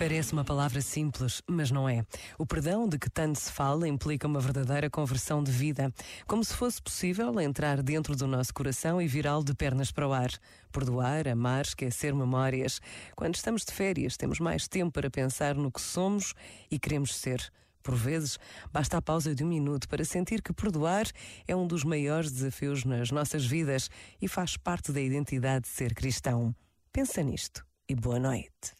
Parece uma palavra simples, mas não é. O perdão de que tanto se fala implica uma verdadeira conversão de vida, como se fosse possível entrar dentro do nosso coração e virá-lo de pernas para o ar. Perdoar, amar, esquecer memórias. Quando estamos de férias, temos mais tempo para pensar no que somos e queremos ser. Por vezes, basta a pausa de um minuto para sentir que perdoar é um dos maiores desafios nas nossas vidas e faz parte da identidade de ser cristão. Pensa nisto e boa noite.